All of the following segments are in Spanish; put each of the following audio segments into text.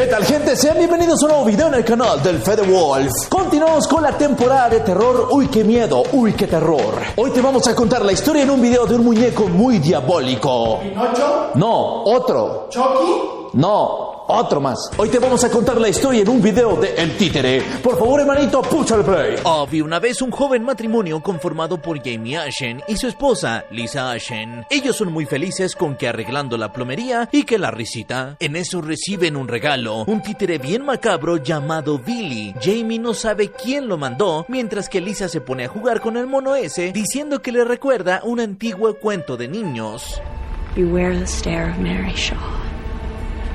¿Qué tal gente? Sean bienvenidos a un nuevo video en el canal del Fede Wolf. Continuamos con la temporada de terror. Uy, qué miedo, uy, qué terror. Hoy te vamos a contar la historia en un video de un muñeco muy diabólico. ¿Pinocho? No, otro. ¿Chucky? No, otro más. Hoy te vamos a contar la historia en un video de El Títere. Por favor, hermanito, pucha el play. Había una vez un joven matrimonio conformado por Jamie Ashen y su esposa, Lisa Ashen. Ellos son muy felices con que arreglando la plomería y que la risita. En eso reciben un regalo, un títere bien macabro llamado Billy. Jamie no sabe quién lo mandó, mientras que Lisa se pone a jugar con el mono ese, diciendo que le recuerda un antiguo cuento de niños. Beware the stare of Mary Shaw.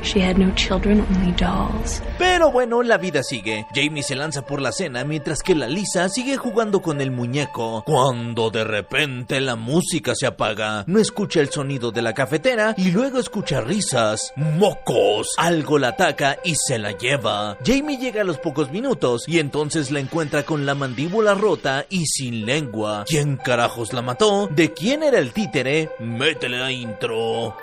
She had no children, only dolls. Pero bueno, la vida sigue. Jamie se lanza por la cena mientras que la Lisa sigue jugando con el muñeco. Cuando de repente la música se apaga, no escucha el sonido de la cafetera y luego escucha risas. ¡Mocos! Algo la ataca y se la lleva. Jamie llega a los pocos minutos y entonces la encuentra con la mandíbula rota y sin lengua. ¿Quién carajos la mató? ¿De quién era el títere? Métele la intro.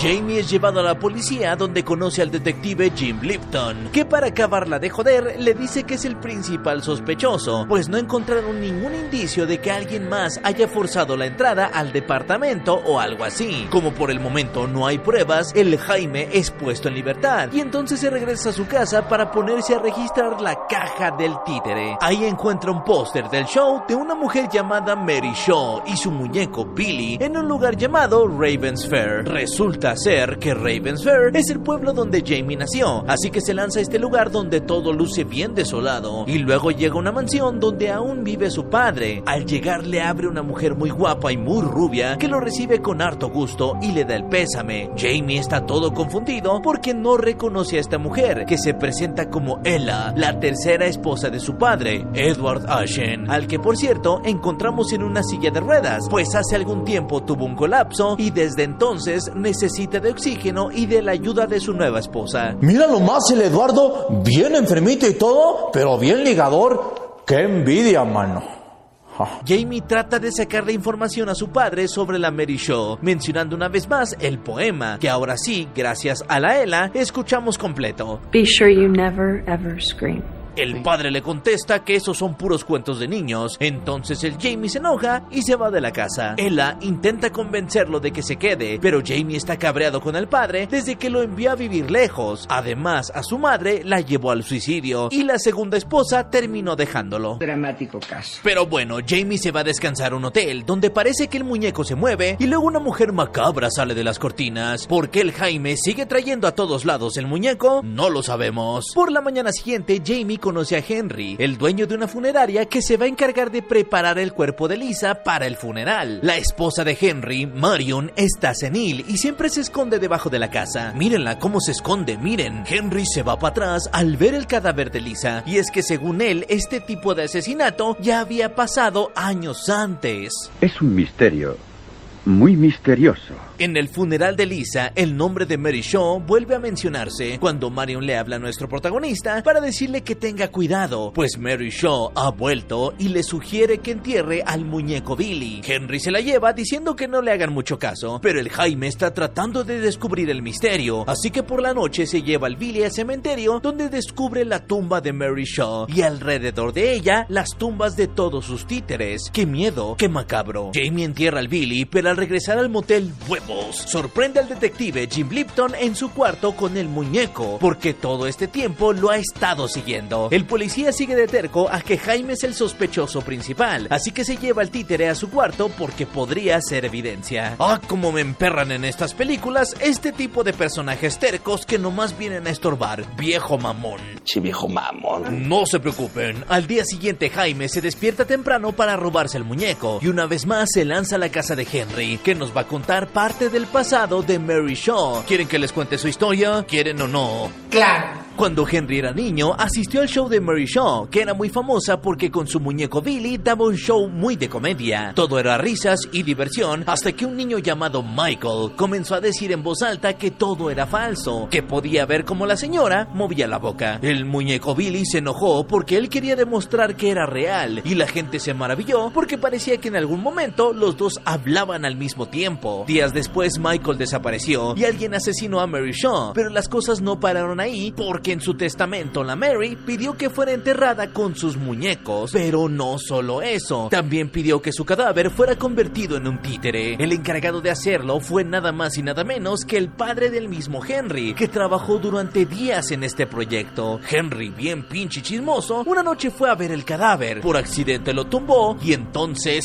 Jamie es llevado a la policía donde conoce al detective Jim Lipton, que para acabarla de joder le dice que es el principal sospechoso, pues no encontraron ningún indicio de que alguien más haya forzado la entrada al departamento o algo así. Como por el momento no hay pruebas, el Jaime es puesto en libertad y entonces se regresa a su casa para ponerse a registrar la caja del títere. Ahí encuentra un póster del show de una mujer llamada Mary Shaw y su muñeco Billy en un lugar llamado Ravens Fair. Resulta ser que Ravens Fair es el pueblo donde Jamie nació, así que se lanza a este lugar donde todo luce bien desolado. Y luego llega a una mansión donde aún vive su padre. Al llegar le abre una mujer muy guapa y muy rubia que lo recibe con harto gusto y le da el pésame. Jamie está todo confundido porque no reconoce a esta mujer, que se presenta como Ella, la tercera esposa de su padre, Edward Ashen, al que por cierto encontramos en una silla de ruedas, pues hace algún tiempo tuvo un colapso y desde entonces necesita de oxígeno y de la ayuda de su nueva esposa. Mira nomás el Eduardo, bien enfermito y todo, pero bien ligador. Qué envidia, mano. Ja. Jamie trata de sacarle información a su padre sobre la Mary Show, mencionando una vez más el poema, que ahora sí, gracias a la Ella, escuchamos completo. Be sure you never ever scream. El padre le contesta que esos son puros cuentos de niños. Entonces el Jamie se enoja y se va de la casa. Ella intenta convencerlo de que se quede, pero Jamie está cabreado con el padre desde que lo envió a vivir lejos. Además, a su madre la llevó al suicidio y la segunda esposa terminó dejándolo. Dramático caso. Pero bueno, Jamie se va a descansar a un hotel donde parece que el muñeco se mueve y luego una mujer macabra sale de las cortinas. ¿Por qué el Jaime sigue trayendo a todos lados el muñeco? No lo sabemos. Por la mañana siguiente, Jamie conoce a Henry, el dueño de una funeraria que se va a encargar de preparar el cuerpo de Lisa para el funeral. La esposa de Henry, Marion, está senil y siempre se esconde debajo de la casa. Mírenla cómo se esconde, miren. Henry se va para atrás al ver el cadáver de Lisa y es que según él, este tipo de asesinato ya había pasado años antes. Es un misterio muy misterioso. En el funeral de Lisa, el nombre de Mary Shaw vuelve a mencionarse cuando Marion le habla a nuestro protagonista para decirle que tenga cuidado, pues Mary Shaw ha vuelto y le sugiere que entierre al muñeco Billy. Henry se la lleva diciendo que no le hagan mucho caso, pero el Jaime está tratando de descubrir el misterio, así que por la noche se lleva al Billy al cementerio donde descubre la tumba de Mary Shaw y alrededor de ella las tumbas de todos sus títeres. ¡Qué miedo! ¡Qué macabro! Jamie entierra al Billy, pero al regresar al motel Sorprende al detective Jim Lipton en su cuarto con el muñeco, porque todo este tiempo lo ha estado siguiendo. El policía sigue de terco a que Jaime es el sospechoso principal, así que se lleva el títere a su cuarto porque podría ser evidencia. Ah, como me emperran en estas películas este tipo de personajes tercos que nomás vienen a estorbar. Viejo mamón. Che viejo mamón. No se preocupen, al día siguiente Jaime se despierta temprano para robarse el muñeco y una vez más se lanza a la casa de Henry, que nos va a contar parte del pasado de Mary Shaw. ¿Quieren que les cuente su historia? ¿Quieren o no? Claro. Cuando Henry era niño, asistió al show de Mary Shaw, que era muy famosa porque con su muñeco Billy daba un show muy de comedia. Todo era risas y diversión hasta que un niño llamado Michael comenzó a decir en voz alta que todo era falso, que podía ver como la señora movía la boca. El muñeco Billy se enojó porque él quería demostrar que era real y la gente se maravilló porque parecía que en algún momento los dos hablaban al mismo tiempo. Días después Michael desapareció y alguien asesinó a Mary Shaw, pero las cosas no pararon ahí porque en su testamento la Mary pidió que fuera enterrada con sus muñecos. Pero no solo eso, también pidió que su cadáver fuera convertido en un títere. El encargado de hacerlo fue nada más y nada menos que el padre del mismo Henry, que trabajó durante días en este proyecto. Henry, bien pinche chismoso, una noche fue a ver el cadáver. Por accidente lo tumbó y entonces...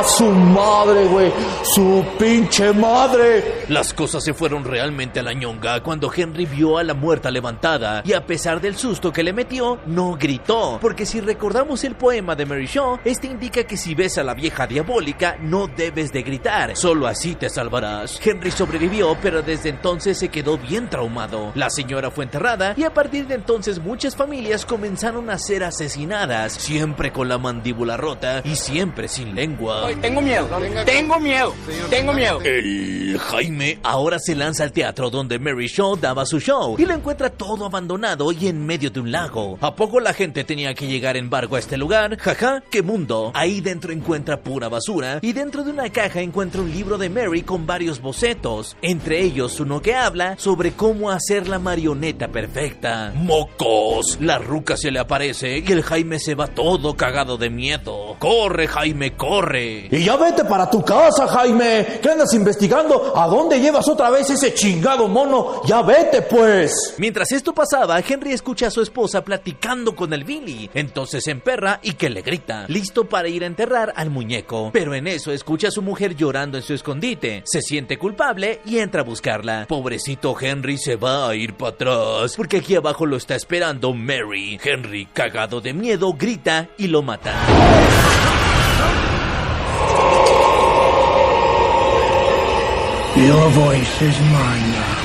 ¡Ah, su madre, güey! ¡Su pinche madre! Las cosas se fueron realmente a la ñonga cuando Henry vio a la muerta levantada y a pesar del susto que le metió, no gritó. Porque si recordamos el poema de Mary Shaw, este indica que si ves a la vieja diabólica, no debes de gritar, solo así te salvarás. Henry sobrevivió, pero desde entonces se quedó bien traumado. La señora fue enterrada y a partir de entonces muchas familias comenzaron a ser asesinadas, siempre con la mandíbula rota y siempre sin lengua. Tengo miedo, tengo miedo, tengo miedo. El Jaime ahora se lanza al teatro donde Mary Shaw daba su show y lo encuentra todo abandonado y en medio de un lago. ¿A poco la gente tenía que llegar en barco a este lugar? Jaja, qué mundo. Ahí dentro encuentra pura basura y dentro de una caja encuentra un libro de Mary con varios bocetos, entre ellos uno que habla sobre cómo hacer la marioneta perfecta. ¡Mocos! La ruca se le aparece y el Jaime se va todo cagado de miedo. ¡Corre, Jaime, corre! Y ya vete para tu casa, Jaime. ¿Qué andas investigando? ¿A dónde llevas otra vez ese chingado mono? Ya vete, pues. Mientras esto pasaba, Henry escucha a su esposa platicando con el Billy. Entonces se emperra y que le grita, listo para ir a enterrar al muñeco. Pero en eso escucha a su mujer llorando en su escondite. Se siente culpable y entra a buscarla. Pobrecito Henry se va a ir para atrás, porque aquí abajo lo está esperando Mary. Henry, cagado de miedo, grita y lo mata. Your voice is mine now.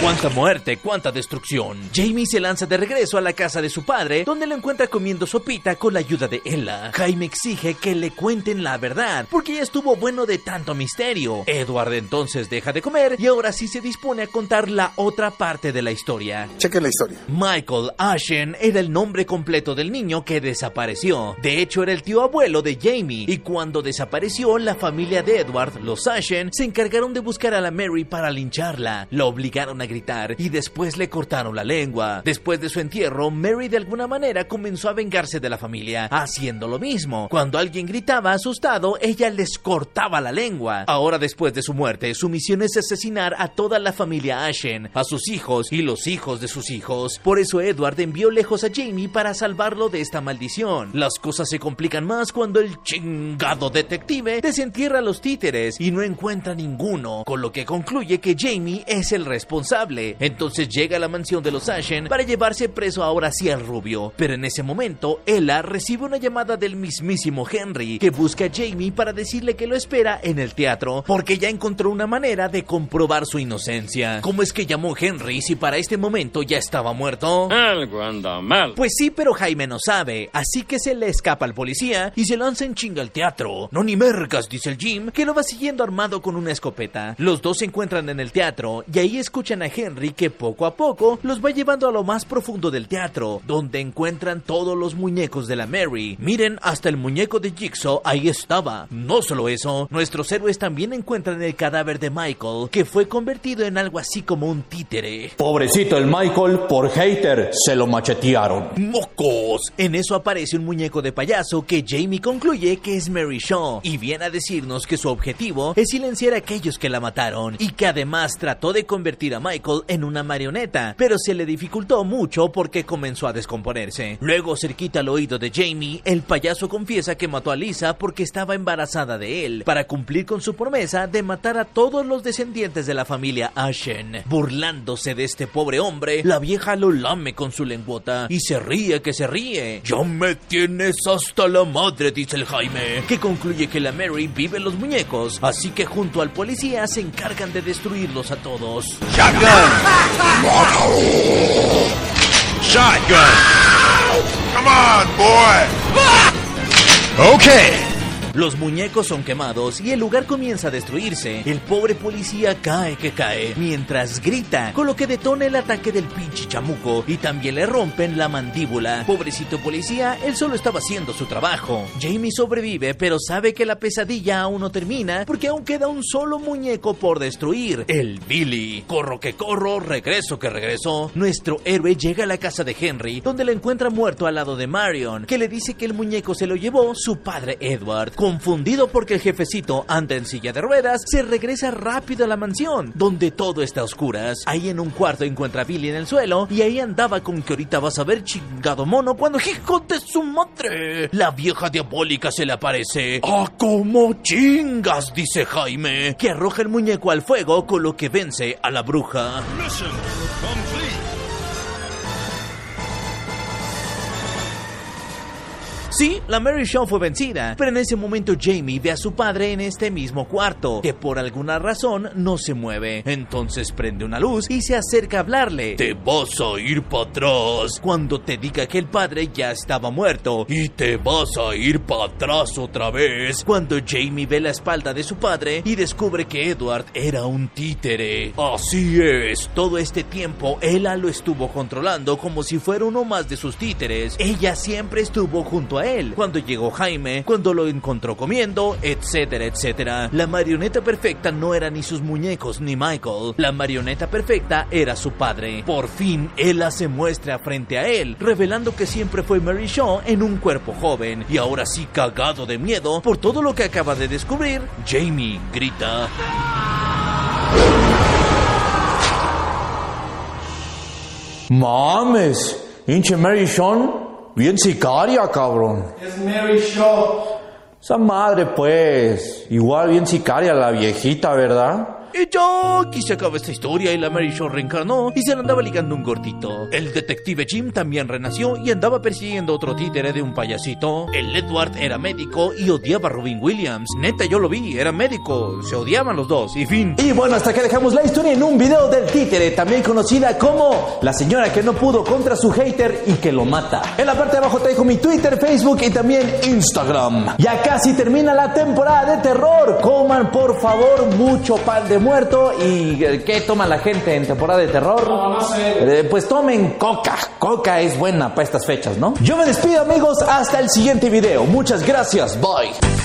Cuánta muerte, cuánta destrucción. Jamie se lanza de regreso a la casa de su padre, donde lo encuentra comiendo sopita con la ayuda de Ella. Jaime exige que le cuenten la verdad, porque ya estuvo bueno de tanto misterio. Edward entonces deja de comer y ahora sí se dispone a contar la otra parte de la historia. Chequen la historia. Michael Ashen era el nombre completo del niño que desapareció. De hecho, era el tío abuelo de Jamie. Y cuando desapareció, la familia de Edward, los Ashen, se encargaron de buscar a la Mary para lincharla. La obligaron a gritar y después le cortaron la lengua. Después de su entierro, Mary de alguna manera comenzó a vengarse de la familia, haciendo lo mismo. Cuando alguien gritaba asustado, ella les cortaba la lengua. Ahora, después de su muerte, su misión es asesinar a toda la familia Ashen, a sus hijos y los hijos de sus hijos. Por eso Edward envió lejos a Jamie para salvarlo de esta maldición. Las cosas se complican más cuando el chingado detective desentierra a los títeres y no encuentra ninguno, con lo que concluye que Jamie es el responsable. Entonces llega a la mansión de los Ashen para llevarse preso ahora sí al rubio. Pero en ese momento, Ella recibe una llamada del mismísimo Henry que busca a Jamie para decirle que lo espera en el teatro porque ya encontró una manera de comprobar su inocencia. ¿Cómo es que llamó Henry si para este momento ya estaba muerto? Algo anda mal. Pues sí, pero Jaime no sabe, así que se le escapa al policía y se lanza en chinga al teatro. No ni mercas, dice el Jim, que lo va siguiendo armado con una escopeta. Los dos se encuentran en el teatro y ahí escuchan a Henry que poco a poco los va llevando a lo más profundo del teatro, donde encuentran todos los muñecos de la Mary. Miren, hasta el muñeco de Jigsaw ahí estaba. No solo eso, nuestros héroes también encuentran el cadáver de Michael, que fue convertido en algo así como un títere. Pobrecito el Michael, por hater, se lo machetearon. ¡Mocos! En eso aparece un muñeco de payaso que Jamie concluye que es Mary Shaw y viene a decirnos que su objetivo es silenciar a aquellos que la mataron y que además trató de convertir a Michael en una marioneta, pero se le dificultó mucho porque comenzó a descomponerse. Luego, cerquita al oído de Jamie, el payaso confiesa que mató a Lisa porque estaba embarazada de él, para cumplir con su promesa de matar a todos los descendientes de la familia Ashen. Burlándose de este pobre hombre, la vieja lo lame con su lengüota y se ríe que se ríe. Ya me tienes hasta la madre, dice el Jaime, que concluye que la Mary vive en los muñecos, así que junto al policía se encargan de destruirlos a todos. Shotgun. Shotgun. Come on, boy. Okay. Los muñecos son quemados y el lugar comienza a destruirse. El pobre policía cae que cae mientras grita, con lo que detona el ataque del pinche chamuco y también le rompen la mandíbula. Pobrecito policía, él solo estaba haciendo su trabajo. Jamie sobrevive, pero sabe que la pesadilla aún no termina porque aún queda un solo muñeco por destruir, el Billy. Corro que corro, regreso que regreso. Nuestro héroe llega a la casa de Henry, donde lo encuentra muerto al lado de Marion, que le dice que el muñeco se lo llevó su padre Edward. Confundido porque el jefecito anda en silla de ruedas, se regresa rápido a la mansión, donde todo está a oscuras. Ahí en un cuarto encuentra a Billy en el suelo y ahí andaba con que ahorita vas a ver chingado mono cuando hijo de su madre. La vieja diabólica se le aparece. ¡Ah, cómo chingas! dice Jaime, que arroja el muñeco al fuego con lo que vence a la bruja. Sí, la Mary Shaw fue vencida, pero en ese momento Jamie ve a su padre en este mismo cuarto, que por alguna razón no se mueve. Entonces prende una luz y se acerca a hablarle. Te vas a ir para atrás cuando te diga que el padre ya estaba muerto y te vas a ir para atrás otra vez cuando Jamie ve la espalda de su padre y descubre que Edward era un títere. Así es, todo este tiempo Ella lo estuvo controlando como si fuera uno más de sus títeres. Ella siempre estuvo junto a él, cuando llegó Jaime, cuando lo encontró comiendo, etcétera, etcétera. La marioneta perfecta no era ni sus muñecos ni Michael. La marioneta perfecta era su padre. Por fin, Ella se muestra frente a él, revelando que siempre fue Mary Shaw en un cuerpo joven. Y ahora sí, cagado de miedo por todo lo que acaba de descubrir, Jamie grita. Mames, hinche Mary Sean, bien sicaria, cabrón. Es Mary Shaw. Esa madre, pues, igual bien sicaria la viejita, ¿verdad? Y ya aquí se acaba esta historia y la Mary Shaw reencarnó y se le andaba ligando un gordito. El detective Jim también renació y andaba persiguiendo otro títere de un payasito. El Edward era médico y odiaba a Robin Williams. Neta, yo lo vi, era médico. Se odiaban los dos y fin. Y bueno, hasta que dejamos la historia en un video del títere, también conocida como la señora que no pudo contra su hater y que lo mata. En la parte de abajo te dejo mi Twitter, Facebook y también Instagram. Ya casi termina la temporada de terror. Coman por favor mucho pan de muerto y eh, ¿qué toma la gente en temporada de terror? No, no sé. Eh, pues tomen coca. Coca es buena para estas fechas, ¿no? Yo me despido amigos, hasta el siguiente video. Muchas gracias. Bye.